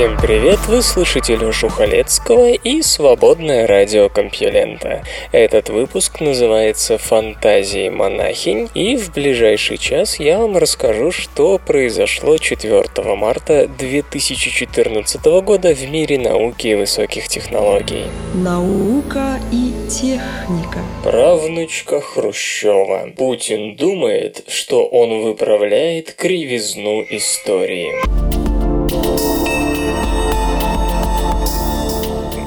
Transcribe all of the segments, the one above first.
Всем привет, вы слышите Лёшу Халецкого и Свободное радио Компьюлента. Этот выпуск называется «Фантазии монахинь», и в ближайший час я вам расскажу, что произошло 4 марта 2014 года в мире науки и высоких технологий. Наука и техника Правнучка Хрущева. Путин думает, что он выправляет кривизну истории.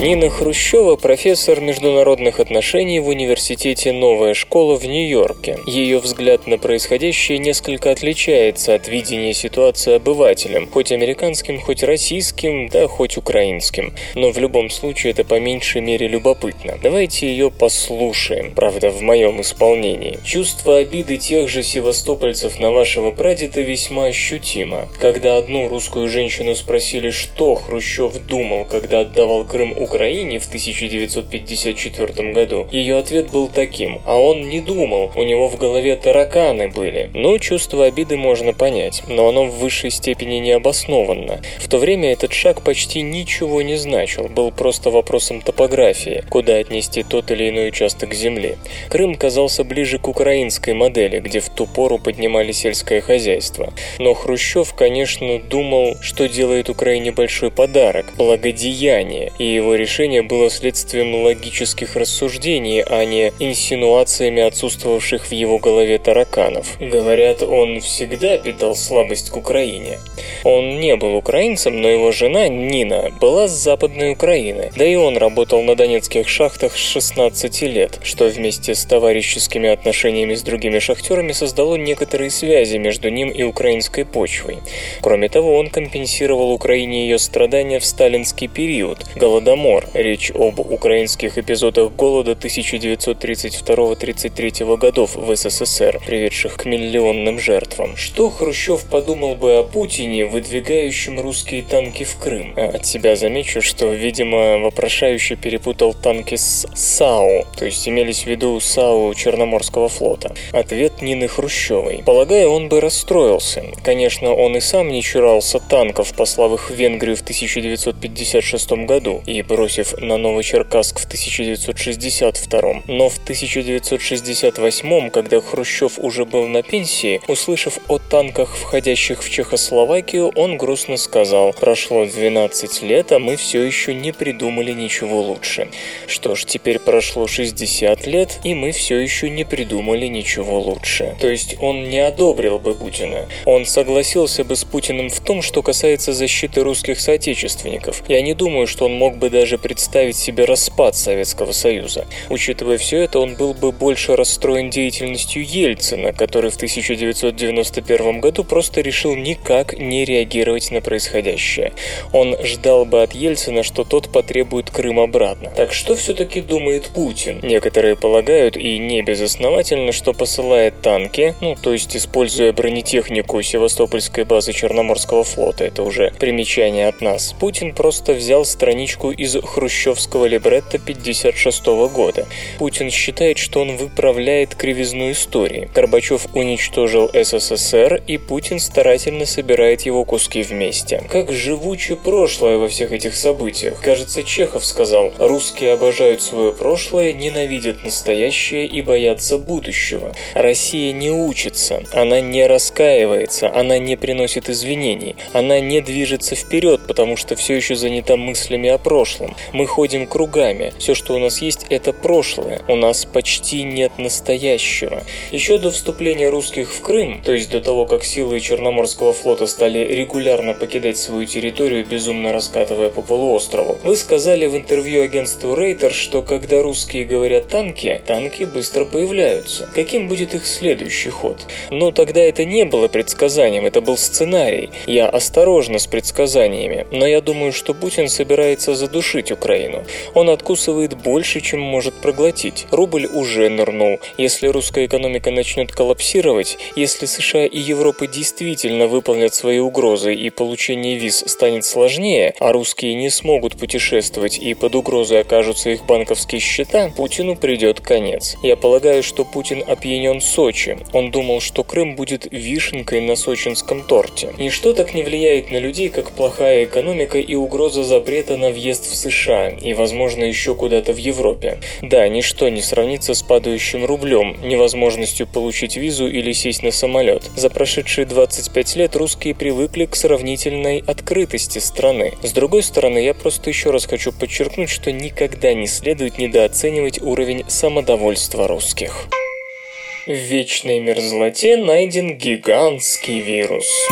Нина Хрущева – профессор международных отношений в университете «Новая школа» в Нью-Йорке. Ее взгляд на происходящее несколько отличается от видения ситуации обывателем, хоть американским, хоть российским, да хоть украинским. Но в любом случае это по меньшей мере любопытно. Давайте ее послушаем, правда, в моем исполнении. Чувство обиды тех же севастопольцев на вашего прадеда весьма ощутимо. Когда одну русскую женщину спросили, что Хрущев думал, когда отдавал Крым Украине, Украине в 1954 году, ее ответ был таким, а он не думал, у него в голове тараканы были. Ну, чувство обиды можно понять, но оно в высшей степени не обоснованно. В то время этот шаг почти ничего не значил, был просто вопросом топографии, куда отнести тот или иной участок земли. Крым казался ближе к украинской модели, где в ту пору поднимали сельское хозяйство. Но Хрущев, конечно, думал, что делает Украине большой подарок, благодеяние, и его решение было следствием логических рассуждений, а не инсинуациями отсутствовавших в его голове тараканов. Говорят, он всегда питал слабость к Украине. Он не был украинцем, но его жена, Нина, была с Западной Украины, да и он работал на донецких шахтах с 16 лет, что вместе с товарищескими отношениями с другими шахтерами создало некоторые связи между ним и украинской почвой. Кроме того, он компенсировал Украине ее страдания в сталинский период, голодомор, Гомор. Речь об украинских эпизодах голода 1932-33 годов в СССР, приведших к миллионным жертвам. Что Хрущев подумал бы о Путине, выдвигающем русские танки в Крым? А от себя замечу, что, видимо, вопрошающий перепутал танки с САУ, то есть имелись в виду САУ Черноморского флота. Ответ Нины Хрущевой. Полагаю, он бы расстроился. Конечно, он и сам не чурался танков, послав их в Венгрию в 1956 году, и бросив на Новочеркасск в 1962 но в 1968 когда Хрущев уже был на пенсии, услышав о танках, входящих в Чехословакию, он грустно сказал «Прошло 12 лет, а мы все еще не придумали ничего лучше». Что ж, теперь прошло 60 лет, и мы все еще не придумали ничего лучше. То есть он не одобрил бы Путина. Он согласился бы с Путиным в том, что касается защиты русских соотечественников. Я не думаю, что он мог бы даже представить себе распад Советского Союза. Учитывая все это, он был бы больше расстроен деятельностью Ельцина, который в 1991 году просто решил никак не реагировать на происходящее. Он ждал бы от Ельцина, что тот потребует Крым обратно. Так что все-таки думает Путин? Некоторые полагают, и не безосновательно, что посылает танки, ну, то есть используя бронетехнику Севастопольской базы Черноморского флота, это уже примечание от нас. Путин просто взял страничку из хрущевского либретто 56 года. Путин считает, что он выправляет кривизну истории. Горбачев уничтожил СССР, и Путин старательно собирает его куски вместе. Как живуче прошлое во всех этих событиях. Кажется, Чехов сказал, русские обожают свое прошлое, ненавидят настоящее и боятся будущего. Россия не учится, она не раскаивается, она не приносит извинений, она не движется вперед, потому что все еще занята мыслями о прошлом. Мы ходим кругами. Все, что у нас есть, это прошлое. У нас почти нет настоящего. Еще до вступления русских в Крым, то есть до того, как силы Черноморского флота стали регулярно покидать свою территорию, безумно раскатывая по полуострову, вы сказали в интервью агентству Рейтер, что когда русские говорят «танки», танки быстро появляются. Каким будет их следующий ход? Но тогда это не было предсказанием, это был сценарий. Я осторожно с предсказаниями, но я думаю, что Путин собирается задушить задушить Украину. Он откусывает больше, чем может проглотить. Рубль уже нырнул. Если русская экономика начнет коллапсировать, если США и Европа действительно выполнят свои угрозы и получение виз станет сложнее, а русские не смогут путешествовать и под угрозой окажутся их банковские счета, Путину придет конец. Я полагаю, что Путин опьянен Сочи. Он думал, что Крым будет вишенкой на сочинском торте. Ничто так не влияет на людей, как плохая экономика и угроза запрета на въезд в США и, возможно, еще куда-то в Европе. Да, ничто не сравнится с падающим рублем, невозможностью получить визу или сесть на самолет. За прошедшие 25 лет русские привыкли к сравнительной открытости страны. С другой стороны, я просто еще раз хочу подчеркнуть, что никогда не следует недооценивать уровень самодовольства русских. В вечной мерзлоте найден гигантский вирус.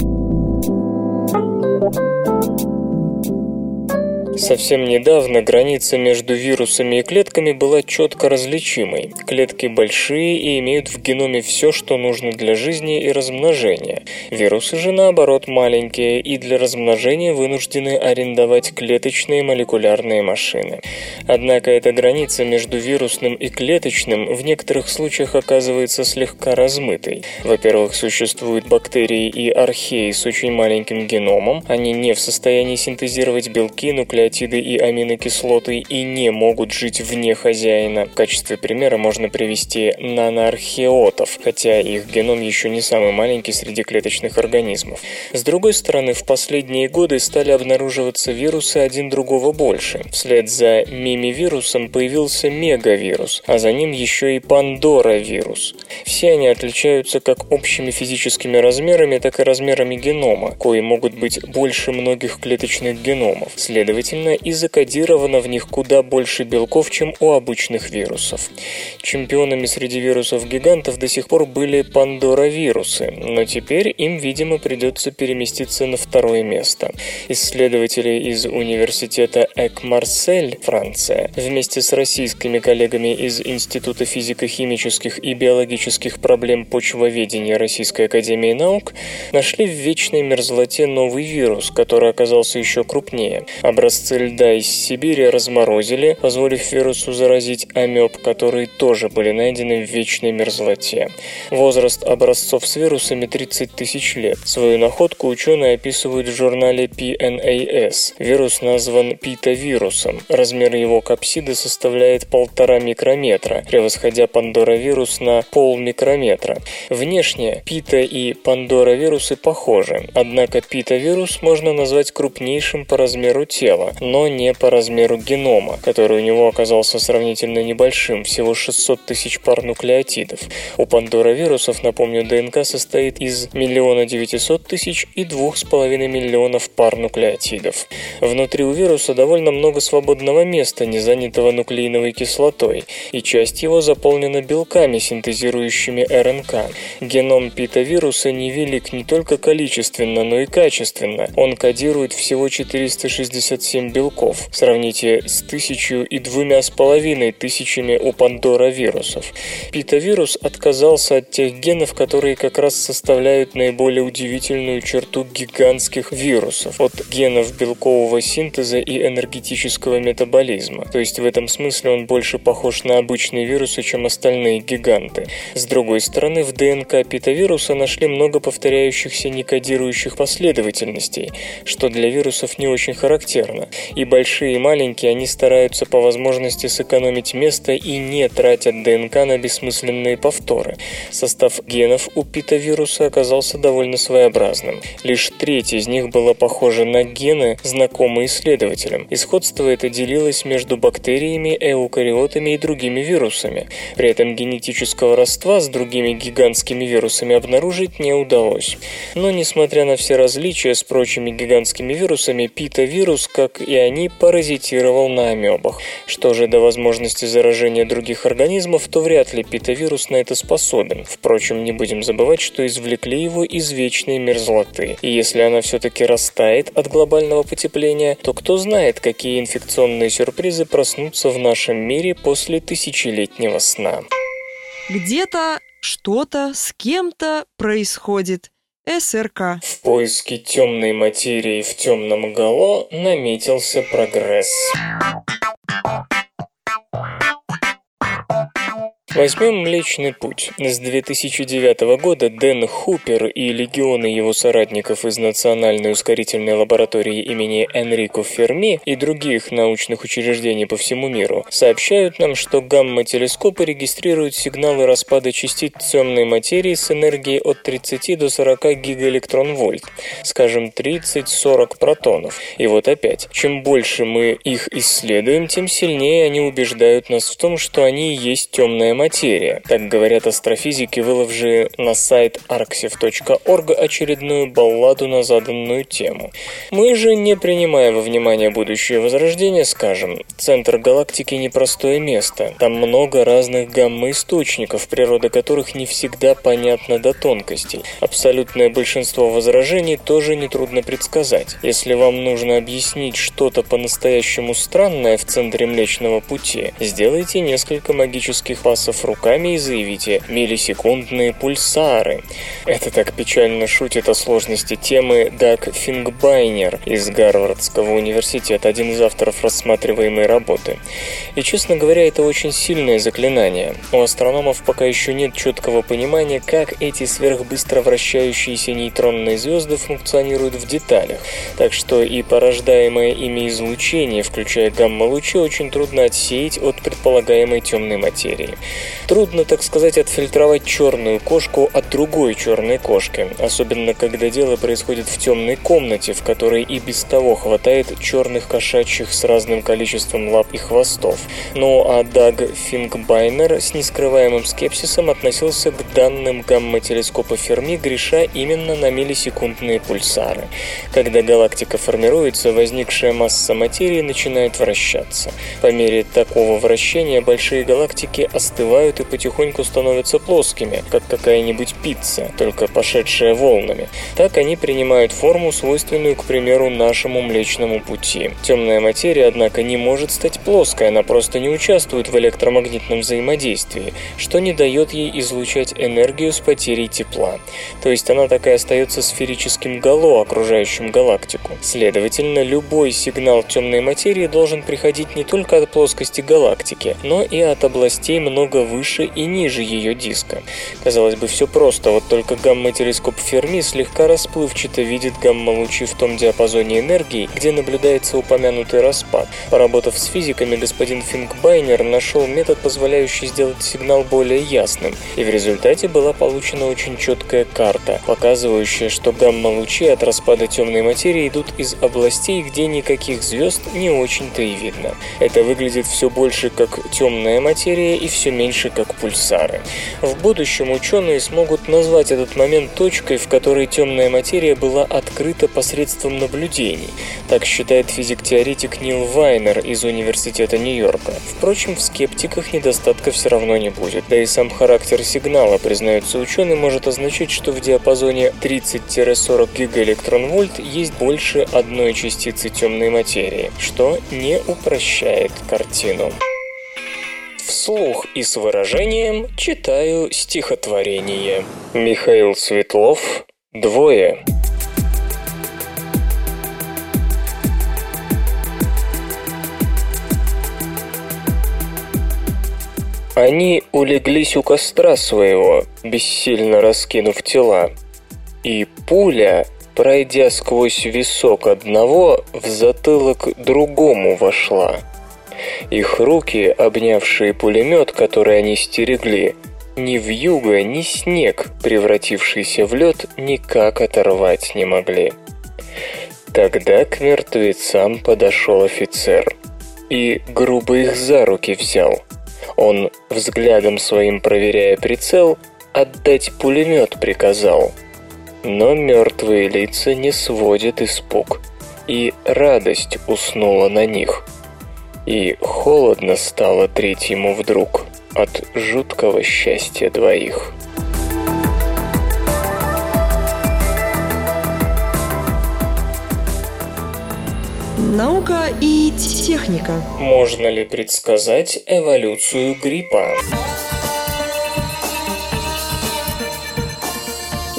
Совсем недавно граница между вирусами и клетками была четко различимой. Клетки большие и имеют в геноме все, что нужно для жизни и размножения. Вирусы же, наоборот, маленькие и для размножения вынуждены арендовать клеточные молекулярные машины. Однако эта граница между вирусным и клеточным в некоторых случаях оказывается слегка размытой. Во-первых, существуют бактерии и археи с очень маленьким геномом, они не в состоянии синтезировать белки, нуклеотиды, нуклеотиды и аминокислоты и не могут жить вне хозяина. В качестве примера можно привести наноархеотов, хотя их геном еще не самый маленький среди клеточных организмов. С другой стороны, в последние годы стали обнаруживаться вирусы один другого больше. Вслед за мимивирусом появился мегавирус, а за ним еще и пандора-вирус. Все они отличаются как общими физическими размерами, так и размерами генома, кои могут быть больше многих клеточных геномов. Следовательно, Следовательно, и закодировано в них куда больше белков, чем у обычных вирусов. Чемпионами среди вирусов-гигантов до сих пор были пандора-вирусы, но теперь им, видимо, придется переместиться на второе место. Исследователи из университета Эк-Марсель, Франция, вместе с российскими коллегами из Института физико-химических и биологических проблем почвоведения Российской Академии Наук нашли в вечной мерзлоте новый вирус, который оказался еще крупнее. Образцы Образцы льда из Сибири разморозили, позволив вирусу заразить амеб, которые тоже были найдены в вечной мерзлоте. Возраст образцов с вирусами 30 тысяч лет. Свою находку ученые описывают в журнале PNAS. Вирус назван питовирусом. Размер его капсиды составляет полтора микрометра, превосходя пандоровирус на полмикрометра. Внешне пита и пандоровирусы похожи, однако питовирус можно назвать крупнейшим по размеру тела, но не по размеру генома, который у него оказался сравнительно небольшим, всего 600 тысяч пар нуклеотидов. У пандоровирусов, напомню, ДНК состоит из миллиона 900 тысяч и 2,5 миллионов пар нуклеотидов. Внутри у вируса довольно много свободного места, не занятого нуклеиновой кислотой, и часть его заполнена белками, синтезирующими РНК. Геном питовируса невелик не только количественно, но и качественно. Он кодирует всего 467 белков. Сравните с тысячу и двумя с половиной тысячами у Пандора вирусов. Питовирус отказался от тех генов, которые как раз составляют наиболее удивительную черту гигантских вирусов, от генов белкового синтеза и энергетического метаболизма. То есть в этом смысле он больше похож на обычные вирусы, чем остальные гиганты. С другой стороны, в ДНК питовируса нашли много повторяющихся некодирующих последовательностей, что для вирусов не очень характерно. И большие, и маленькие, они стараются по возможности сэкономить место и не тратят ДНК на бессмысленные повторы. Состав генов у питовируса оказался довольно своеобразным. Лишь треть из них была похожа на гены, знакомые исследователям. И сходство это делилось между бактериями, эукариотами и другими вирусами. При этом генетического родства с другими гигантскими вирусами обнаружить не удалось. Но, несмотря на все различия с прочими гигантскими вирусами, питовирус, как и они паразитировал на амебах. Что же до возможности заражения других организмов, то вряд ли питовирус на это способен. Впрочем, не будем забывать, что извлекли его из вечной мерзлоты. И если она все-таки растает от глобального потепления, то кто знает, какие инфекционные сюрпризы проснутся в нашем мире после тысячелетнего сна. Где-то что-то с кем-то происходит. СРК. В поиске темной материи в темном гало наметился прогресс. Возьмем Млечный Путь. С 2009 года Дэн Хупер и легионы его соратников из Национальной ускорительной лаборатории имени Энрико Ферми и других научных учреждений по всему миру сообщают нам, что гамма-телескопы регистрируют сигналы распада частиц темной материи с энергией от 30 до 40 гигаэлектрон-вольт, скажем, 30-40 протонов. И вот опять, чем больше мы их исследуем, тем сильнее они убеждают нас в том, что они и есть темная материя. Так говорят астрофизики, выложившие на сайт arxiv.org очередную балладу на заданную тему. Мы же, не принимая во внимание будущее возрождение, скажем, центр галактики непростое место. Там много разных гамма-источников, природа которых не всегда понятна до тонкостей. Абсолютное большинство возражений тоже нетрудно предсказать. Если вам нужно объяснить что-то по-настоящему странное в центре Млечного Пути, сделайте несколько магических пасов пальцев руками и заявите «миллисекундные пульсары». Это так печально шутит о сложности темы Даг Фингбайнер из Гарвардского университета, один из авторов рассматриваемой работы. И, честно говоря, это очень сильное заклинание. У астрономов пока еще нет четкого понимания, как эти сверхбыстро вращающиеся нейтронные звезды функционируют в деталях. Так что и порождаемое ими излучение, включая гамма-лучи, очень трудно отсеять от предполагаемой темной материи. Трудно, так сказать, отфильтровать черную кошку от другой черной кошки, особенно когда дело происходит в темной комнате, в которой и без того хватает черных кошачьих с разным количеством лап и хвостов. Ну а Даг Фингбайнер с нескрываемым скепсисом относился к данным гамма-телескопа Ферми, греша именно на миллисекундные пульсары. Когда галактика формируется, возникшая масса материи начинает вращаться. По мере такого вращения большие галактики остывают остывают и потихоньку становятся плоскими, как какая-нибудь пицца, только пошедшая волнами. Так они принимают форму, свойственную, к примеру, нашему Млечному Пути. Темная материя, однако, не может стать плоской, она просто не участвует в электромагнитном взаимодействии, что не дает ей излучать энергию с потерей тепла. То есть она так и остается сферическим гало, окружающим галактику. Следовательно, любой сигнал темной материи должен приходить не только от плоскости галактики, но и от областей много выше и ниже ее диска. Казалось бы, все просто, вот только гамма-телескоп Ферми слегка расплывчато видит гамма-лучи в том диапазоне энергии, где наблюдается упомянутый распад. Поработав с физиками, господин Фингбайнер нашел метод, позволяющий сделать сигнал более ясным, и в результате была получена очень четкая карта, показывающая, что гамма-лучи от распада темной материи идут из областей, где никаких звезд не очень-то и видно. Это выглядит все больше как темная материя и все меньше как пульсары. В будущем ученые смогут назвать этот момент точкой, в которой темная материя была открыта посредством наблюдений. Так считает физик-теоретик Нил Вайнер из Университета Нью-Йорка. Впрочем, в скептиках недостатка все равно не будет. Да и сам характер сигнала, признается ученый, может означать, что в диапазоне 30-40 гигаэлектрон-вольт есть больше одной частицы темной материи, что не упрощает картину. Вслух и с выражением читаю стихотворение. Михаил Светлов «Двое». Они улеглись у костра своего, бессильно раскинув тела. И пуля, пройдя сквозь висок одного, в затылок другому вошла – их руки, обнявшие пулемет, который они стерегли, ни в юго, ни снег, превратившийся в лед, никак оторвать не могли. Тогда к мертвецам подошел офицер и грубо их за руки взял. Он, взглядом своим проверяя прицел, отдать пулемет приказал. Но мертвые лица не сводят испуг, и радость уснула на них – и холодно стало третьему вдруг от жуткого счастья двоих. Наука и техника. Можно ли предсказать эволюцию гриппа?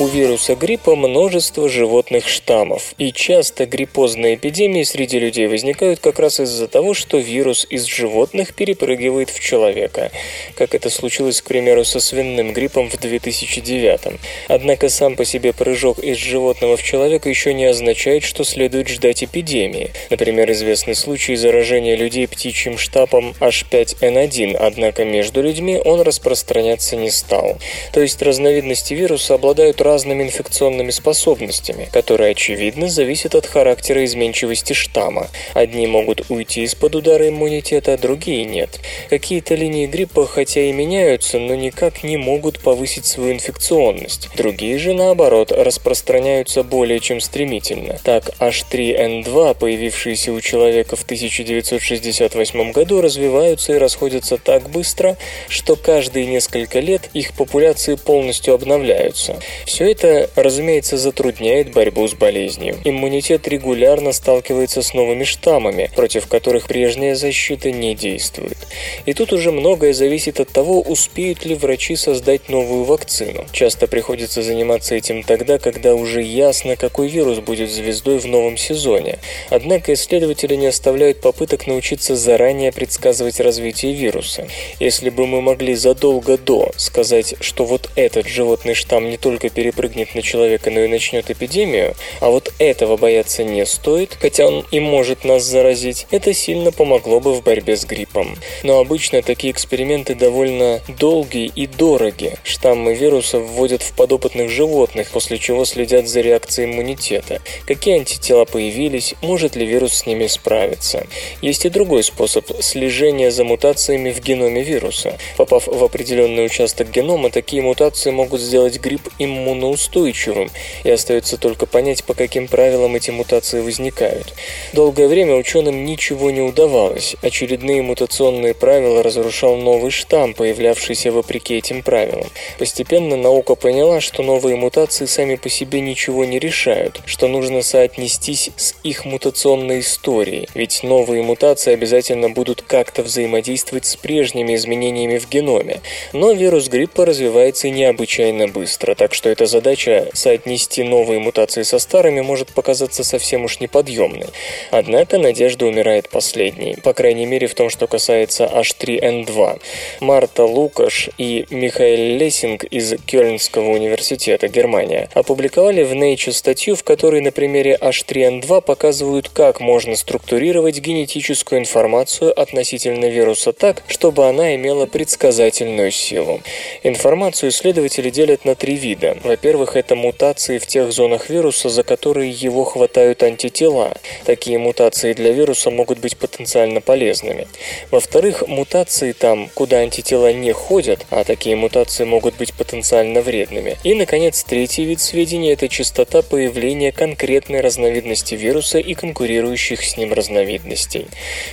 У вируса гриппа множество животных штаммов, и часто гриппозные эпидемии среди людей возникают как раз из-за того, что вирус из животных перепрыгивает в человека, как это случилось, к примеру, со свиным гриппом в 2009. Однако сам по себе прыжок из животного в человека еще не означает, что следует ждать эпидемии. Например, известный случай заражения людей птичьим штампом H5N1, однако между людьми он распространяться не стал. То есть разновидности вируса обладают разными инфекционными способностями, которые, очевидно, зависят от характера изменчивости штамма. Одни могут уйти из-под удара иммунитета, другие нет. Какие-то линии гриппа хотя и меняются, но никак не могут повысить свою инфекционность. Другие же, наоборот, распространяются более чем стремительно. Так, H3N2, появившиеся у человека в 1968 году, развиваются и расходятся так быстро, что каждые несколько лет их популяции полностью обновляются. Все это, разумеется, затрудняет борьбу с болезнью. Иммунитет регулярно сталкивается с новыми штаммами, против которых прежняя защита не действует. И тут уже многое зависит от того, успеют ли врачи создать новую вакцину. Часто приходится заниматься этим тогда, когда уже ясно, какой вирус будет звездой в новом сезоне. Однако исследователи не оставляют попыток научиться заранее предсказывать развитие вируса. Если бы мы могли задолго до сказать, что вот этот животный штамм не только перепрыгнет на человека, но и начнет эпидемию, а вот этого бояться не стоит, хотя он и может нас заразить, это сильно помогло бы в борьбе с гриппом. Но обычно такие эксперименты довольно долгие и дороги. Штаммы вируса вводят в подопытных животных, после чего следят за реакцией иммунитета. Какие антитела появились, может ли вирус с ними справиться. Есть и другой способ – слежения за мутациями в геноме вируса. Попав в определенный участок генома, такие мутации могут сделать грипп иммуноустойчивым, и остается только понять, по каким правилам эти мутации возникают. Долгое время ученым ничего не удавалось. Очередные мутационные правила разрушал новый штамм, появлявшийся вопреки этим правилам. Постепенно наука поняла, что новые мутации сами по себе ничего не решают, что нужно соотнестись с их мутационной историей, ведь новые мутации обязательно будут как-то взаимодействовать с прежними изменениями в геноме. Но вирус гриппа развивается необычайно быстро, так что эта задача соотнести новые мутации со старыми может показаться совсем уж неподъемной. Однако надежда умирает последней, по крайней мере в том, что касается H3N2. Марта Лукаш и Михаил Лессинг из Кёльнского университета, Германия, опубликовали в Nature статью, в которой на примере H3N2 показывают, как можно структурировать генетическую информацию относительно вируса так, чтобы она имела предсказательную силу. Информацию исследователи делят на три вида. Во-первых, это мутации в тех зонах вируса, за которые его хватают антитела. Такие мутации для вируса могут быть потенциально полезными. Во-вторых, мутации там, куда антитела не ходят, а такие мутации могут быть потенциально вредными. И, наконец, третий вид сведений – это частота появления конкретной разновидности вируса и конкурирующих с ним разновидностей.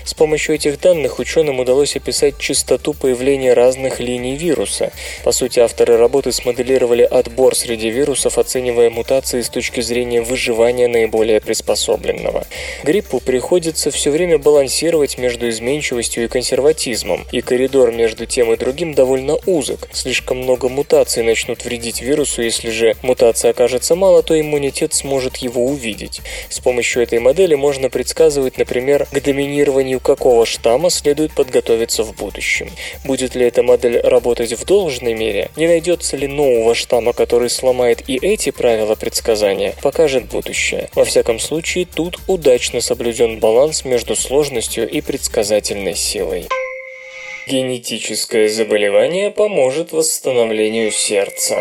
С помощью этих данных ученым удалось описать частоту появления разных линий вируса. По сути, авторы работы смоделировали отбор среди вирусов, оценивая мутации с точки зрения выживания наиболее приспособленного. Гриппу приходится все время балансировать между изменчивостью и консерватизмом, и коридор между тем и другим довольно узок. Слишком много мутаций начнут вредить вирусу, если же мутации окажется мало, то иммунитет сможет его увидеть. С помощью этой модели можно предсказывать, например, к доминированию какого штамма следует подготовиться в будущем. Будет ли эта модель работать в должной мере, не найдется ли нового штамма, который сломает и эти правила предсказания, покажет будущее. Во всяком случае, тут удачно соблюден баланс между сложностью и предсказательной силой. Генетическое заболевание поможет восстановлению сердца.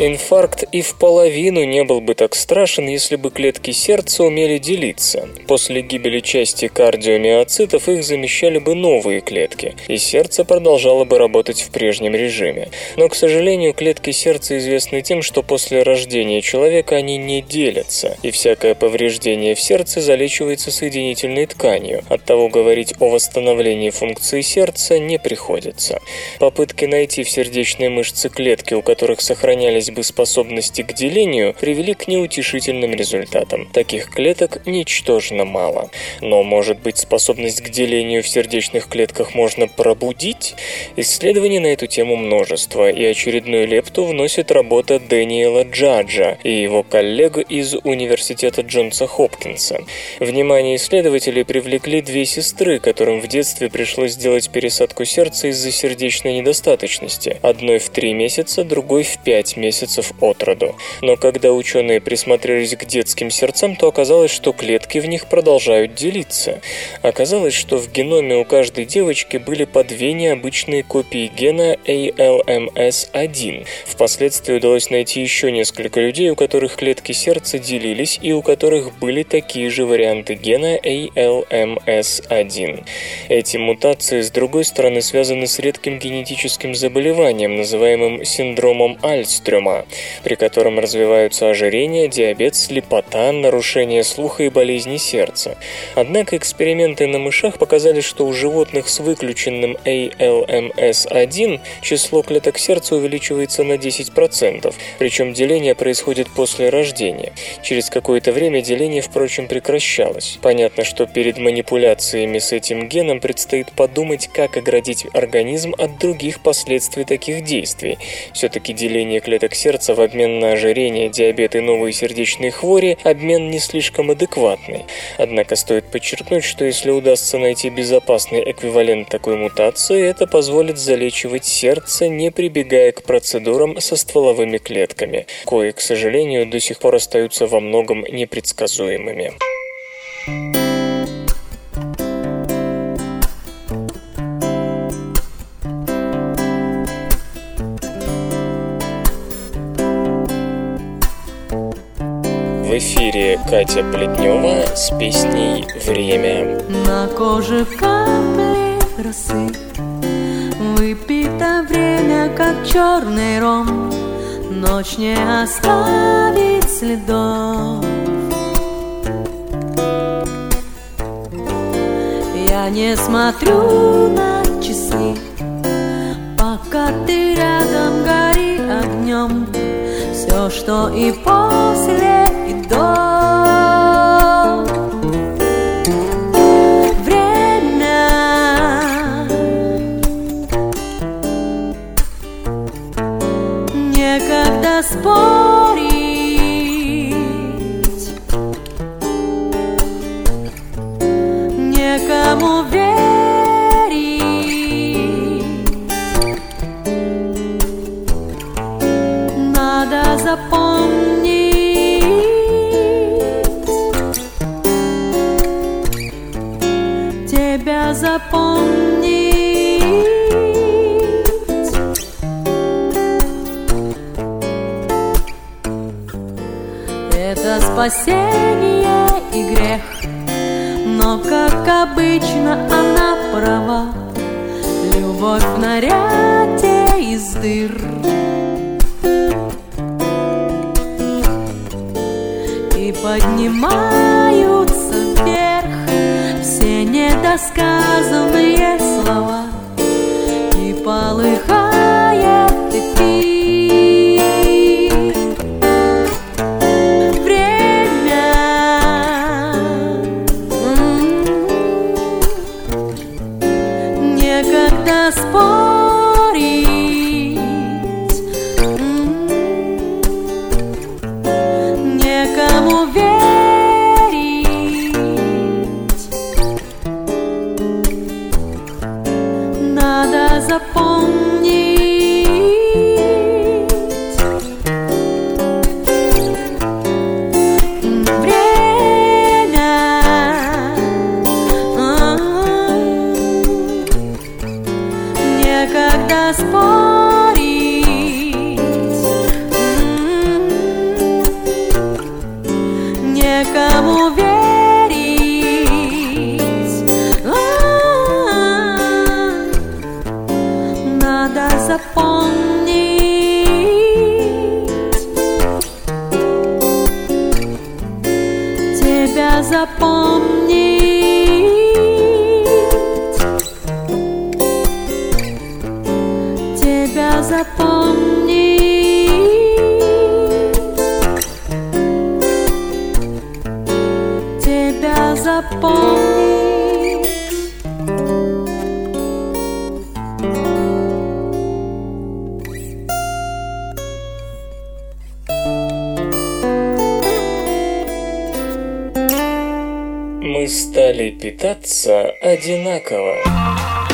Инфаркт и в половину не был бы так страшен, если бы клетки сердца умели делиться. После гибели части кардиомиоцитов их замещали бы новые клетки, и сердце продолжало бы работать в прежнем режиме. Но, к сожалению, клетки сердца известны тем, что после рождения человека они не делятся, и всякое повреждение в сердце залечивается соединительной тканью. Оттого говорить о восстановлении функции сердца не приходится. Попытки найти в сердечной мышце клетки, у которых сохранялись казалось бы, способности к делению привели к неутешительным результатам. Таких клеток ничтожно мало. Но, может быть, способность к делению в сердечных клетках можно пробудить? Исследований на эту тему множество, и очередную лепту вносит работа Дэниела Джаджа и его коллег из Университета Джонса Хопкинса. Внимание исследователей привлекли две сестры, которым в детстве пришлось сделать пересадку сердца из-за сердечной недостаточности. Одной в три месяца, другой в пять месяцев от роду. Но когда ученые присмотрелись к детским сердцам, то оказалось, что клетки в них продолжают делиться. Оказалось, что в геноме у каждой девочки были по две необычные копии гена ALMS1. Впоследствии удалось найти еще несколько людей, у которых клетки сердца делились и у которых были такие же варианты гена ALMS1. Эти мутации, с другой стороны, связаны с редким генетическим заболеванием, называемым синдромом Альстрёма, при котором развиваются ожирение, диабет, слепота, нарушение слуха и болезни сердца. Однако эксперименты на мышах показали, что у животных с выключенным ALMS1 число клеток сердца увеличивается на 10%, причем деление происходит после рождения. Через какое-то время деление, впрочем, прекращалось. Понятно, что перед манипуляциями с этим геном предстоит подумать, как оградить организм от других последствий таких действий. Все-таки деление клеток сердца в обмен на ожирение, диабет и новые сердечные хвори – обмен не слишком адекватный. Однако стоит подчеркнуть, что если удастся найти безопасный эквивалент такой мутации, это позволит залечивать сердце, не прибегая к процедурам со стволовыми клетками, кои, к сожалению, до сих пор остаются во многом непредсказуемыми. Эфире Катя Плетнева с песней «Время». На коже капли росы Выпито время, как черный ром. Ночь не оставит следов. Я не смотрю на часы Пока ты рядом гори огнем. Все, что и после, дыр И поднимаются вверх Все недосказанные мы стали питаться одинаково.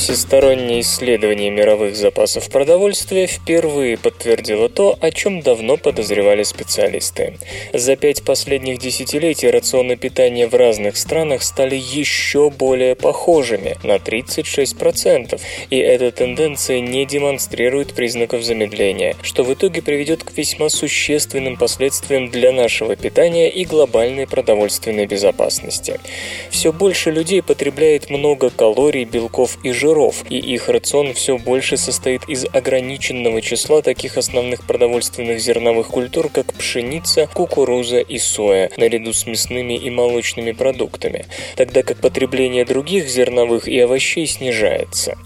Всестороннее исследование мировых запасов продовольствия впервые подтвердило то, о чем давно подозревали специалисты. За пять последних десятилетий рационы питания в разных странах стали еще более похожими на 36%, и эта тенденция не демонстрирует признаков замедления, что в итоге приведет к весьма существенным последствиям для нашего питания и глобальной продовольственной безопасности. Все больше людей потребляет много калорий, белков и жиров, жиров, и их рацион все больше состоит из ограниченного числа таких основных продовольственных зерновых культур, как пшеница, кукуруза и соя, наряду с мясными и молочными продуктами, тогда как потребление других зерновых и овощей снижается.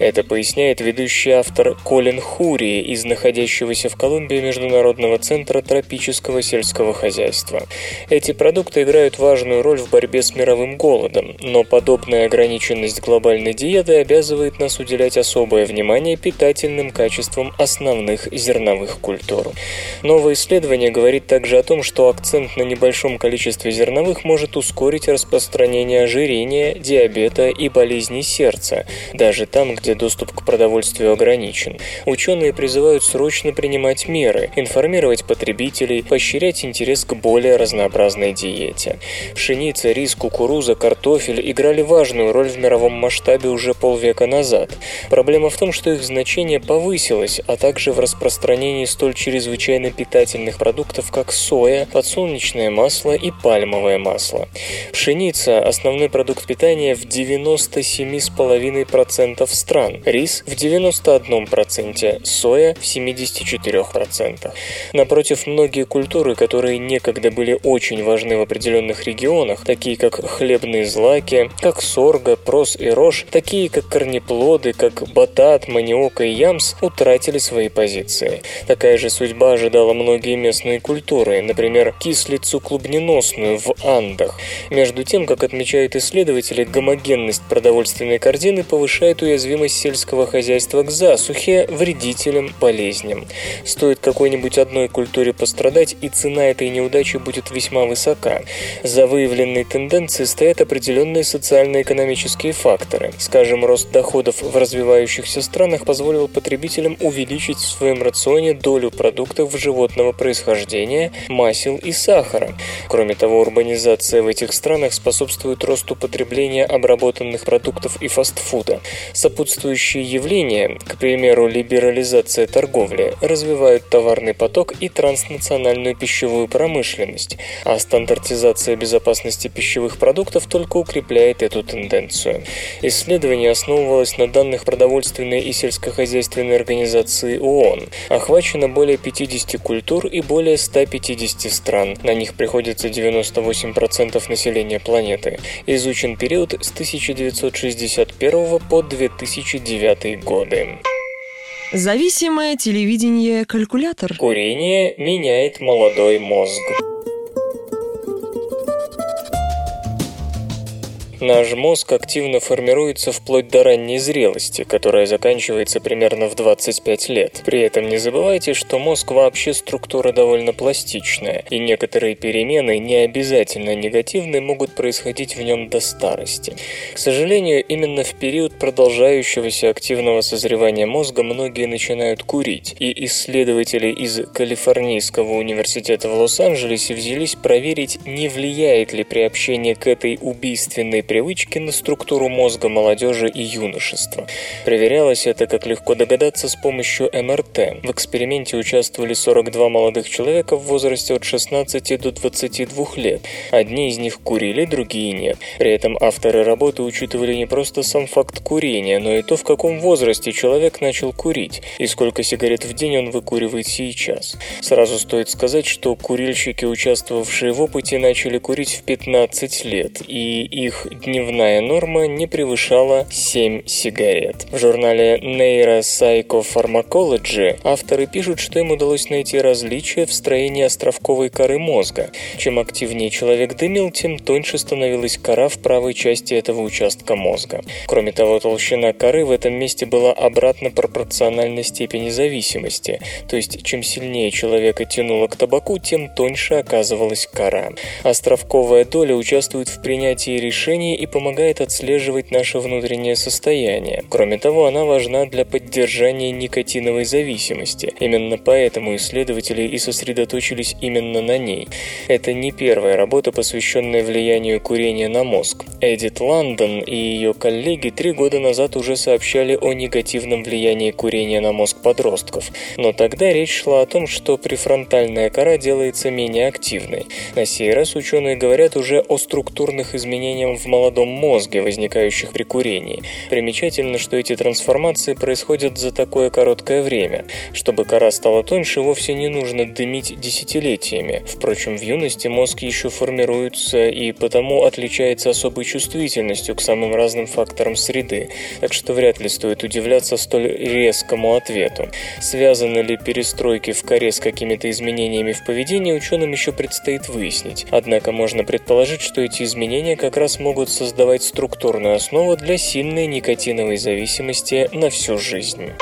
Это поясняет ведущий автор Колин Хури из находящегося в Колумбии Международного центра тропического сельского хозяйства. Эти продукты играют важную роль в борьбе с мировым голодом, но подобная ограниченность глобальной диеты обязывает нас уделять особое внимание питательным качествам основных зерновых культур. Новое исследование говорит также о том, что акцент на небольшом количестве зерновых может ускорить распространение ожирения, диабета и болезней сердца, даже там, где доступ к продовольствию ограничен. Ученые призывают срочно принимать меры, информировать потребителей, поощрять интерес к более разнообразной диете. Пшеница, рис, кукуруза, картофель играли важную роль в мировом масштабе уже пол полвека назад. Проблема в том, что их значение повысилось, а также в распространении столь чрезвычайно питательных продуктов, как соя, подсолнечное масло и пальмовое масло. Пшеница – основной продукт питания в 97,5% стран, рис – в 91%, соя – в 74%. Напротив, многие культуры, которые некогда были очень важны в определенных регионах, такие как хлебные злаки, как сорга, прос и рожь, такие как корнеплоды, как батат, маниока и ямс, утратили свои позиции. Такая же судьба ожидала многие местные культуры, например, кислицу клубненосную в Андах. Между тем, как отмечают исследователи, гомогенность продовольственной корзины повышает уязвимость сельского хозяйства к засухе, вредителям, болезням. Стоит какой-нибудь одной культуре пострадать, и цена этой неудачи будет весьма высока. За выявленной тенденцией стоят определенные социально-экономические факторы. Скажем, рост доходов в развивающихся странах позволил потребителям увеличить в своем рационе долю продуктов животного происхождения, масел и сахара. Кроме того, урбанизация в этих странах способствует росту потребления обработанных продуктов и фастфуда. Сопутствующие явления, к примеру, либерализация торговли, развивают товарный поток и транснациональную пищевую промышленность, а стандартизация безопасности пищевых продуктов только укрепляет эту тенденцию. Исследования основывалась на данных продовольственной и сельскохозяйственной организации ООН. Охвачено более 50 культур и более 150 стран. На них приходится 98% населения планеты. Изучен период с 1961 по 2009 годы. Зависимое телевидение калькулятор. Курение меняет молодой мозг. Наш мозг активно формируется вплоть до ранней зрелости, которая заканчивается примерно в 25 лет. При этом не забывайте, что мозг вообще структура довольно пластичная, и некоторые перемены, не обязательно негативные, могут происходить в нем до старости. К сожалению, именно в период продолжающегося активного созревания мозга многие начинают курить, и исследователи из Калифорнийского университета в Лос-Анджелесе взялись проверить, не влияет ли приобщение к этой убийственной привычки на структуру мозга молодежи и юношества. Проверялось это, как легко догадаться, с помощью МРТ. В эксперименте участвовали 42 молодых человека в возрасте от 16 до 22 лет. Одни из них курили, другие нет. При этом авторы работы учитывали не просто сам факт курения, но и то, в каком возрасте человек начал курить и сколько сигарет в день он выкуривает сейчас. Сразу стоит сказать, что курильщики, участвовавшие в опыте, начали курить в 15 лет, и их дневная норма не превышала 7 сигарет. В журнале Neuropsychopharmacology авторы пишут, что им удалось найти различия в строении островковой коры мозга. Чем активнее человек дымил, тем тоньше становилась кора в правой части этого участка мозга. Кроме того, толщина коры в этом месте была обратно пропорциональна степени зависимости, то есть чем сильнее человека тянуло к табаку, тем тоньше оказывалась кора. Островковая доля участвует в принятии решений и помогает отслеживать наше внутреннее состояние. Кроме того, она важна для поддержания никотиновой зависимости. Именно поэтому исследователи и сосредоточились именно на ней. Это не первая работа, посвященная влиянию курения на мозг. Эдит Лондон и ее коллеги три года назад уже сообщали о негативном влиянии курения на мозг подростков. Но тогда речь шла о том, что префронтальная кора делается менее активной. На сей раз ученые говорят уже о структурных изменениях в молодом мозге, возникающих при курении. Примечательно, что эти трансформации происходят за такое короткое время. Чтобы кора стала тоньше, вовсе не нужно дымить десятилетиями. Впрочем, в юности мозг еще формируется и потому отличается особой чувствительностью к самым разным факторам среды, так что вряд ли стоит удивляться столь резкому ответу. Связаны ли перестройки в коре с какими-то изменениями в поведении, ученым еще предстоит выяснить. Однако можно предположить, что эти изменения как раз могут создавать структурную основу для сильной никотиновой зависимости на всю жизнь.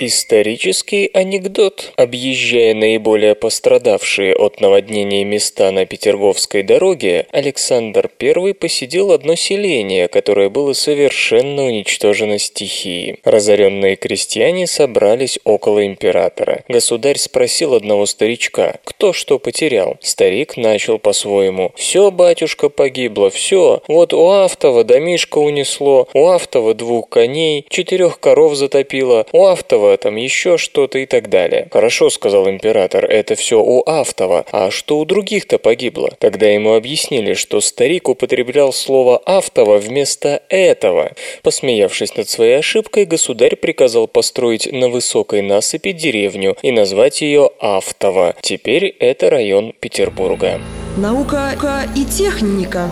Исторический анекдот. Объезжая наиболее пострадавшие от наводнения места на Петерговской дороге, Александр I посетил одно селение, которое было совершенно уничтожено стихией. Разоренные крестьяне собрались около императора. Государь спросил одного старичка, кто что потерял. Старик начал по-своему. «Все, батюшка, погибло, все. Вот у Автова домишко унесло, у Автова двух коней, четырех коров затопило, у Автова там еще что-то и так далее. Хорошо, сказал император, это все у Автова, а что у других-то погибло? Тогда ему объяснили, что старик употреблял слово Автова вместо этого. Посмеявшись над своей ошибкой, государь приказал построить на высокой насыпи деревню и назвать ее Автово. Теперь это район Петербурга. Наука и техника.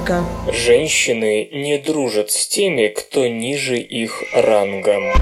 Женщины не дружат с теми, кто ниже их рангом.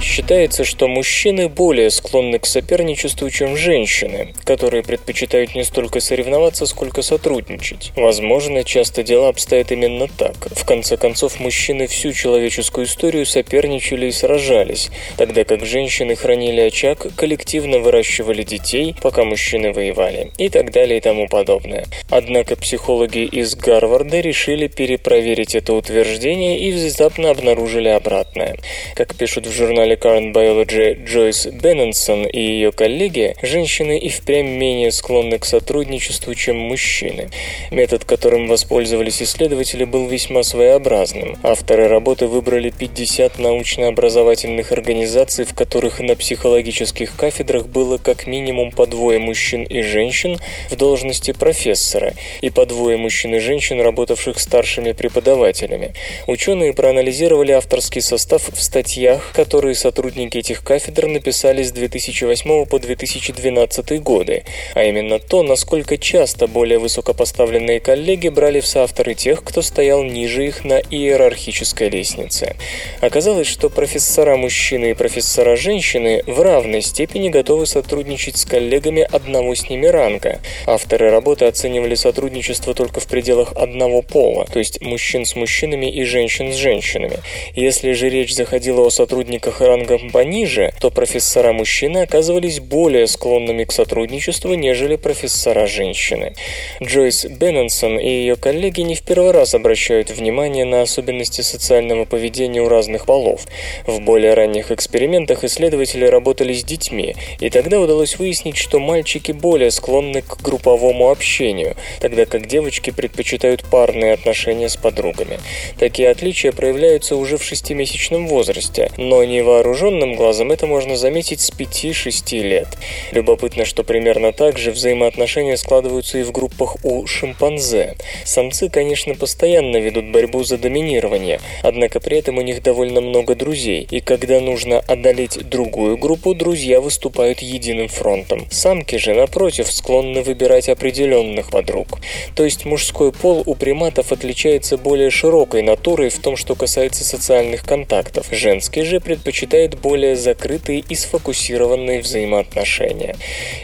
Считается, что мужчины более склонны к соперничеству, чем женщины, которые предпочитают не столько соревноваться, сколько сотрудничать. Возможно, часто дела обстоят именно так. В конце концов, мужчины всю человеческую историю соперничали и сражались, тогда как женщины хранили очаг, коллективно выращивали детей, пока мужчины воевали, и так далее и тому подобное. Однако психологи из Гарварда решили перепроверить это утверждение и внезапно обнаружили обратное. Как пишут в журнале Current Biology Джойс Бенненсон и ее коллеги, женщины и впрямь менее склонны к сотрудничеству, чем мужчины. Метод, которым воспользовались исследователи, был весьма своеобразным. Авторы работы выбрали 50 научно-образовательных организаций, в которых на психологических кафедрах было как минимум по двое мужчин и женщин в должности профессора и по двое мужчин и женщин, работавших старшими преподавателями. Ученые проанализировали авторский состав в статьях, которые сотрудники этих кафедр написали с 2008 по 2012 годы, а именно то, насколько часто более высокопоставленные коллеги брали в соавторы тех, кто стоял ниже их на иерархической лестнице. Оказалось, что профессора-мужчины и профессора-женщины в равной степени готовы сотрудничать с коллегами одного с ними ранга. Авторы работы оценивали сотрудничество только в пределах одного пола, то есть мужчин с мужчинами и женщин с женщинами. Если же речь заходила о сотрудниках рангом пониже, то профессора-мужчины оказывались более склонными к сотрудничеству, нежели профессора-женщины. Джойс Бенненсон и ее коллеги не в первый раз обращают внимание на особенности социального поведения у разных полов. В более ранних экспериментах исследователи работали с детьми, и тогда удалось выяснить, что мальчики более склонны к групповому общению, тогда как девочки предпочитают парные отношения с подругами. Такие отличия проявляются уже в шестимесячном возрасте, но невооруженные невооруженным глазом это можно заметить с 5-6 лет. Любопытно, что примерно так же взаимоотношения складываются и в группах у шимпанзе. Самцы, конечно, постоянно ведут борьбу за доминирование, однако при этом у них довольно много друзей, и когда нужно одолеть другую группу, друзья выступают единым фронтом. Самки же, напротив, склонны выбирать определенных подруг. То есть мужской пол у приматов отличается более широкой натурой в том, что касается социальных контактов. Женский же предпочитает более закрытые и сфокусированные взаимоотношения.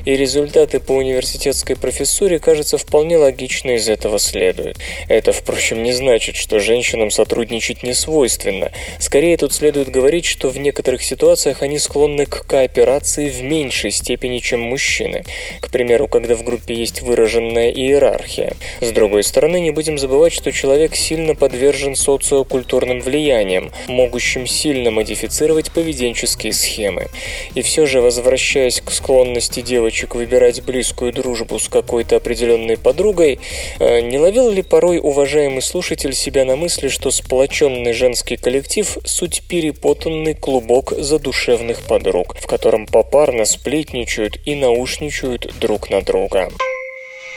И результаты по университетской профессуре, кажется, вполне логично из этого следуют. Это, впрочем, не значит, что женщинам сотрудничать не свойственно. Скорее, тут следует говорить, что в некоторых ситуациях они склонны к кооперации в меньшей степени, чем мужчины. К примеру, когда в группе есть выраженная иерархия. С другой стороны, не будем забывать, что человек сильно подвержен социокультурным влияниям, могущим сильно модифицировать поведенческие схемы. И все же, возвращаясь к склонности девочек выбирать близкую дружбу с какой-то определенной подругой, э, не ловил ли порой уважаемый слушатель себя на мысли, что сплоченный женский коллектив – суть перепотанный клубок задушевных подруг, в котором попарно сплетничают и наушничают друг на друга.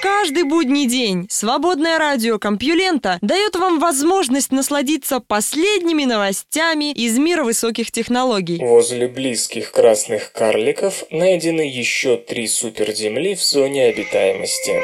Каждый будний день свободное радио Компьюлента дает вам возможность насладиться последними новостями из мира высоких технологий. Возле близких красных карликов найдены еще три суперземли в зоне обитаемости.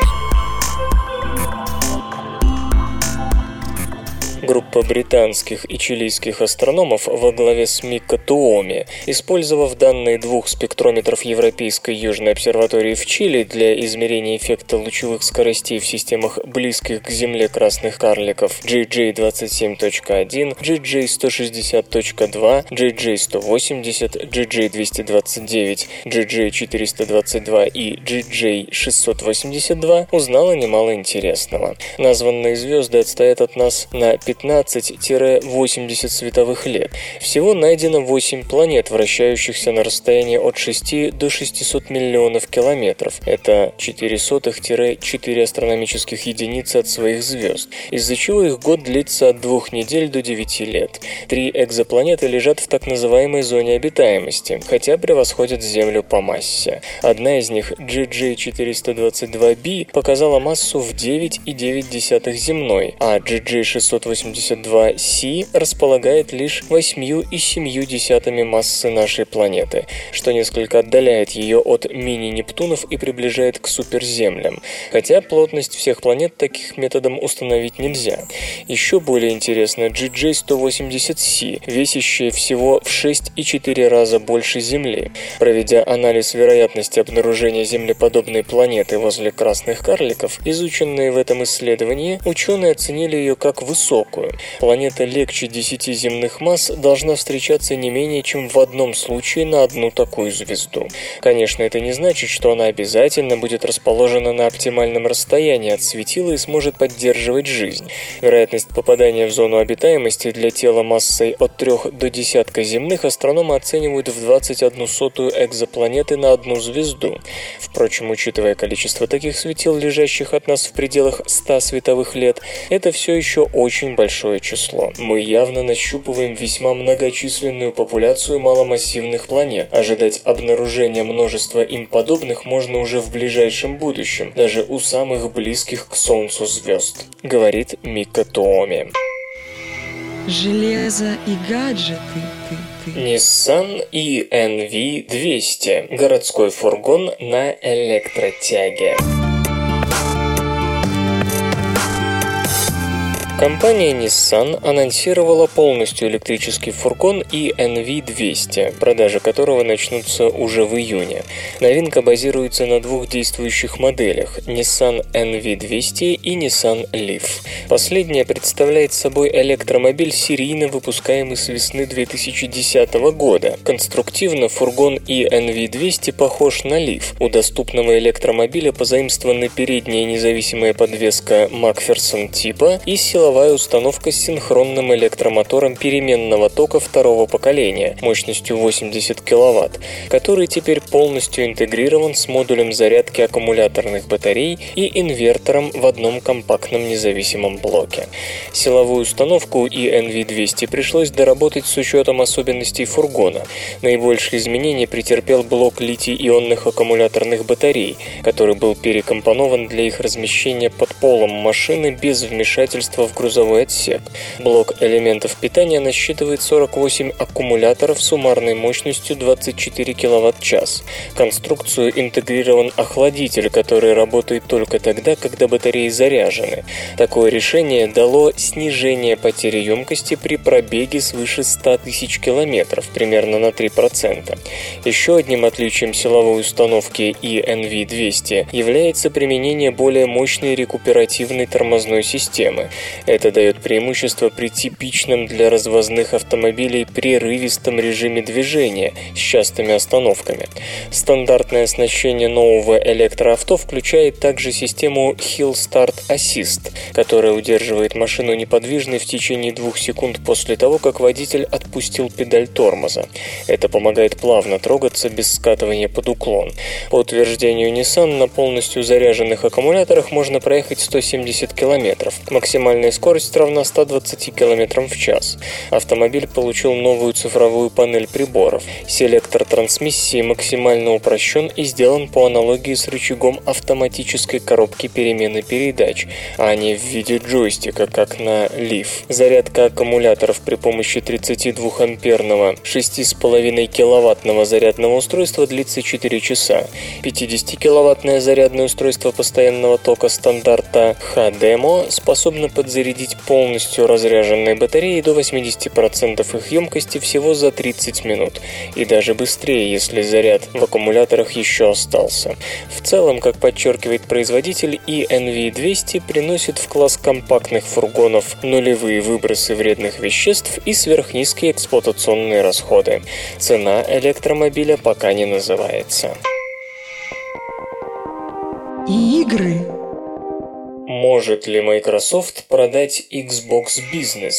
Группа британских и чилийских астрономов во главе с Микко Туоми, использовав данные двух спектрометров Европейской Южной обсерватории в Чили для измерения эффекта лучевых скоростей в системах близких к Земле красных карликов GJ27.1, GJ160.2, GJ180, GJ229, GJ422 и GJ682, узнала немало интересного. Названные звезды отстоят от нас на 15-80 световых лет. Всего найдено 8 планет, вращающихся на расстоянии от 6 до 600 миллионов километров. Это 400-4 астрономических единицы от своих звезд, из-за чего их год длится от 2 недель до 9 лет. Три экзопланеты лежат в так называемой зоне обитаемости, хотя превосходят Землю по массе. Одна из них, GJ422b, показала массу в 9,9 земной, а GJ680 82Си располагает лишь 8,7 массы нашей планеты, что несколько отдаляет ее от мини-Нептунов и приближает к суперземлям, хотя плотность всех планет таких методом установить нельзя. Еще более интересно GJ180C, весящая всего в 6,4 раза больше Земли. Проведя анализ вероятности обнаружения землеподобной планеты возле красных карликов, изученные в этом исследовании, ученые оценили ее как высокую, высокую. Планета легче 10 земных масс должна встречаться не менее чем в одном случае на одну такую звезду. Конечно, это не значит, что она обязательно будет расположена на оптимальном расстоянии от светила и сможет поддерживать жизнь. Вероятность попадания в зону обитаемости для тела массой от 3 до десятка земных астрономы оценивают в 21 сотую экзопланеты на одну звезду. Впрочем, учитывая количество таких светил, лежащих от нас в пределах 100 световых лет, это все еще очень большое число. Мы явно нащупываем весьма многочисленную популяцию маломассивных планет. Ожидать обнаружения множества им подобных можно уже в ближайшем будущем, даже у самых близких к Солнцу звезд, говорит Мика Тооми. Железо и гаджеты. Ты, ты. Nissan ENV 200 – городской фургон на электротяге. Компания Nissan анонсировала полностью электрический фургон ENV200, продажи которого начнутся уже в июне. Новинка базируется на двух действующих моделях – Nissan NV200 и Nissan Leaf. Последняя представляет собой электромобиль, серийно выпускаемый с весны 2010 года. Конструктивно фургон ENV200 похож на Leaf. У доступного электромобиля позаимствованы передняя независимая подвеска Macpherson типа и силовая силовая установка с синхронным электромотором переменного тока второго поколения мощностью 80 кВт, который теперь полностью интегрирован с модулем зарядки аккумуляторных батарей и инвертором в одном компактном независимом блоке. Силовую установку и NV200 пришлось доработать с учетом особенностей фургона. Наибольшие изменения претерпел блок литий-ионных аккумуляторных батарей, который был перекомпонован для их размещения под полом машины без вмешательства в грузовой отсек. Блок элементов питания насчитывает 48 аккумуляторов суммарной мощностью 24 кВт-час. Конструкцию интегрирован охладитель, который работает только тогда, когда батареи заряжены. Такое решение дало снижение потери емкости при пробеге свыше 100 тысяч километров, примерно на 3%. Еще одним отличием силовой установки ENV200 является применение более мощной рекуперативной тормозной системы. Это дает преимущество при типичном для развозных автомобилей прерывистом режиме движения с частыми остановками. Стандартное оснащение нового электроавто включает также систему Hill Start Assist, которая удерживает машину неподвижной в течение двух секунд после того, как водитель отпустил педаль тормоза. Это помогает плавно трогаться без скатывания под уклон. По утверждению Nissan, на полностью заряженных аккумуляторах можно проехать 170 км. Максимальная скорость равна 120 км в час. Автомобиль получил новую цифровую панель приборов. Селектор трансмиссии максимально упрощен и сделан по аналогии с рычагом автоматической коробки перемены передач, а не в виде джойстика, как на Leaf. Зарядка аккумуляторов при помощи 32-амперного 6,5 киловаттного зарядного устройства длится 4 часа. 50-киловаттное зарядное устройство постоянного тока стандарта HDMO способно подзарядить полностью разряженные батареи до 80% их емкости всего за 30 минут, и даже быстрее, если заряд в аккумуляторах еще остался. В целом, как подчеркивает производитель, и NV200 приносит в класс компактных фургонов нулевые выбросы вредных веществ и сверхнизкие эксплуатационные расходы. Цена электромобиля пока не называется. Игры. Может ли Microsoft продать Xbox Business?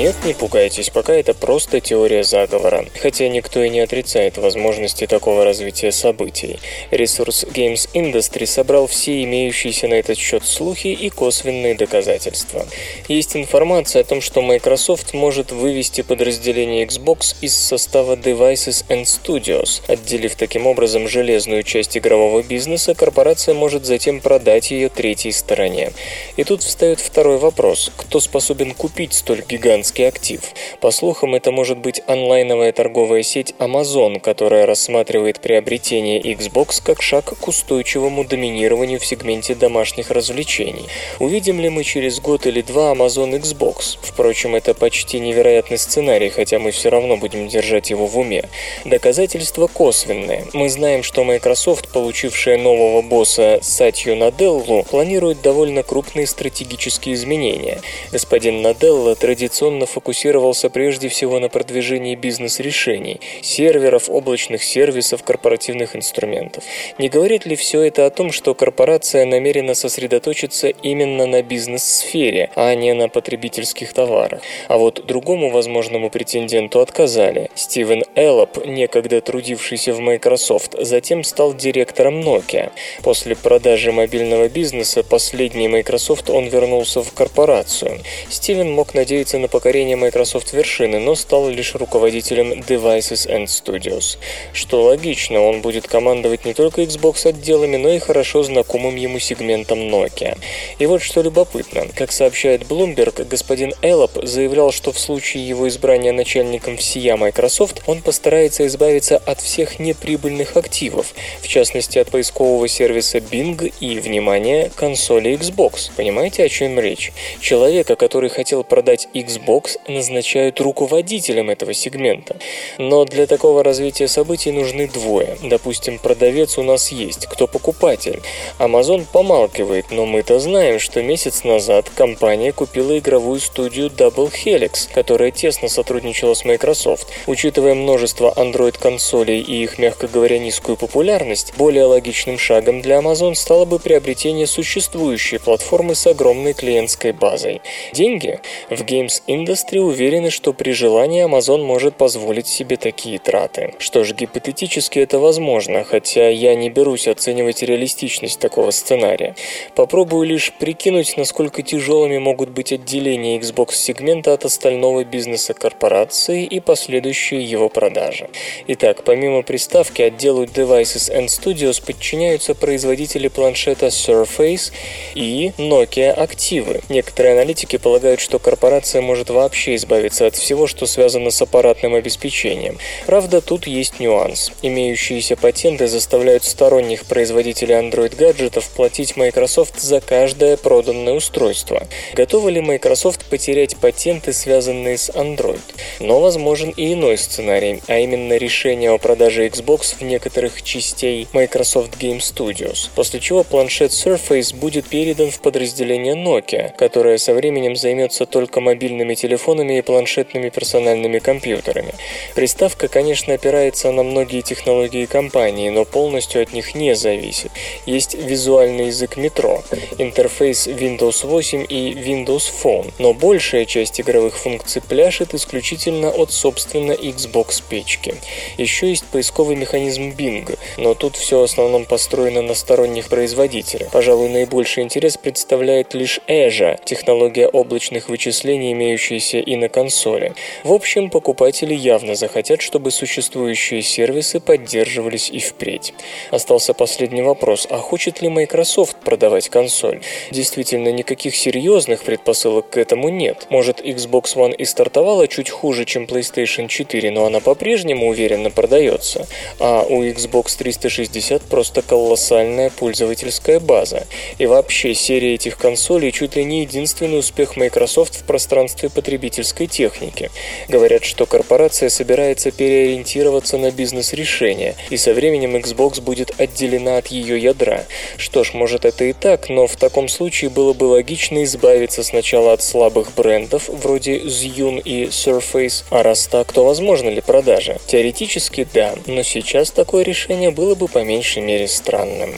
Нет, не пугайтесь, пока это просто теория заговора. Хотя никто и не отрицает возможности такого развития событий. Ресурс Games Industry собрал все имеющиеся на этот счет слухи и косвенные доказательства. Есть информация о том, что Microsoft может вывести подразделение Xbox из состава Devices and Studios. Отделив таким образом железную часть игрового бизнеса, корпорация может затем продать ее третьей стороне. И тут встает второй вопрос. Кто способен купить столь гигантский гигантский актив. По слухам, это может быть онлайновая торговая сеть Amazon, которая рассматривает приобретение Xbox как шаг к устойчивому доминированию в сегменте домашних развлечений. Увидим ли мы через год или два Amazon Xbox? Впрочем, это почти невероятный сценарий, хотя мы все равно будем держать его в уме. Доказательства косвенные. Мы знаем, что Microsoft, получившая нового босса Сатью Наделлу, планирует довольно крупные стратегические изменения. Господин Наделла традиционно традиционно фокусировался прежде всего на продвижении бизнес-решений, серверов, облачных сервисов, корпоративных инструментов. Не говорит ли все это о том, что корпорация намерена сосредоточиться именно на бизнес-сфере, а не на потребительских товарах? А вот другому возможному претенденту отказали. Стивен Эллоп, некогда трудившийся в Microsoft, затем стал директором Nokia. После продажи мобильного бизнеса последний Microsoft он вернулся в корпорацию. Стивен мог надеяться на покорение Microsoft вершины, но стал лишь руководителем Devices and Studios. Что логично, он будет командовать не только Xbox отделами, но и хорошо знакомым ему сегментом Nokia. И вот что любопытно. Как сообщает Bloomberg, господин Эллоп заявлял, что в случае его избрания начальником всея Microsoft он постарается избавиться от всех неприбыльных активов, в частности от поискового сервиса Bing и, внимание, консоли Xbox. Понимаете, о чем речь? Человека, который хотел продать Xbox Xbox назначают руководителем этого сегмента. Но для такого развития событий нужны двое. Допустим, продавец у нас есть, кто покупатель. Amazon помалкивает, но мы-то знаем, что месяц назад компания купила игровую студию Double Helix, которая тесно сотрудничала с Microsoft. Учитывая множество Android-консолей и их, мягко говоря, низкую популярность, более логичным шагом для Amazon стало бы приобретение существующей платформы с огромной клиентской базой. Деньги? В Games Industry уверены, что при желании Amazon может позволить себе такие траты. Что ж, гипотетически это возможно, хотя я не берусь оценивать реалистичность такого сценария. Попробую лишь прикинуть, насколько тяжелыми могут быть отделения Xbox-сегмента от остального бизнеса корпорации и последующие его продажи. Итак, помимо приставки, отделу Devices and Studios подчиняются производители планшета Surface и Nokia активы. Некоторые аналитики полагают, что корпорация может вообще избавиться от всего, что связано с аппаратным обеспечением. Правда, тут есть нюанс. Имеющиеся патенты заставляют сторонних производителей Android-гаджетов платить Microsoft за каждое проданное устройство. Готовы ли Microsoft потерять патенты, связанные с Android? Но возможен и иной сценарий, а именно решение о продаже Xbox в некоторых частей Microsoft Game Studios, после чего планшет Surface будет передан в подразделение Nokia, которое со временем займется только мобильными телефонами и планшетными персональными компьютерами. Приставка, конечно, опирается на многие технологии компании, но полностью от них не зависит. Есть визуальный язык метро, интерфейс Windows 8 и Windows Phone, но большая часть игровых функций пляшет исключительно от, собственно, Xbox печки. Еще есть поисковый механизм Bing, но тут все в основном построено на сторонних производителях. Пожалуй, наибольший интерес представляет лишь Azure, технология облачных вычислений, имеющаяся и на консоли. В общем, покупатели явно захотят, чтобы существующие сервисы поддерживались и впредь. Остался последний вопрос, а хочет ли Microsoft продавать консоль? Действительно, никаких серьезных предпосылок к этому нет. Может, Xbox One и стартовала чуть хуже, чем PlayStation 4, но она по-прежнему уверенно продается. А у Xbox 360 просто колоссальная пользовательская база. И вообще, серия этих консолей чуть ли не единственный успех Microsoft в пространстве потребительской техники. Говорят, что корпорация собирается переориентироваться на бизнес-решения, и со временем Xbox будет отделена от ее ядра. Что ж, может это и так, но в таком случае было бы логично избавиться сначала от слабых брендов, вроде Zune и Surface, а раз так, то возможно ли продажа? Теоретически да, но сейчас такое решение было бы по меньшей мере странным.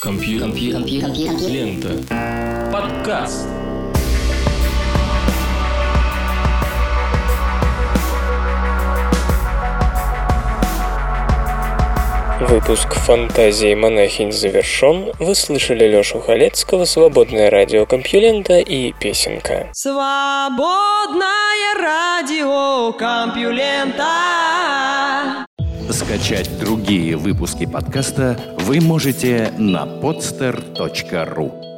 Компьютер. Лента. Подкаст. Выпуск «Фантазии монахинь» завершен. Вы слышали Лёшу Халецкого, «Свободное радио Компьюлента» и «Песенка». Свободное радио Компьюлента. Скачать другие выпуски подкаста вы можете на podster.ru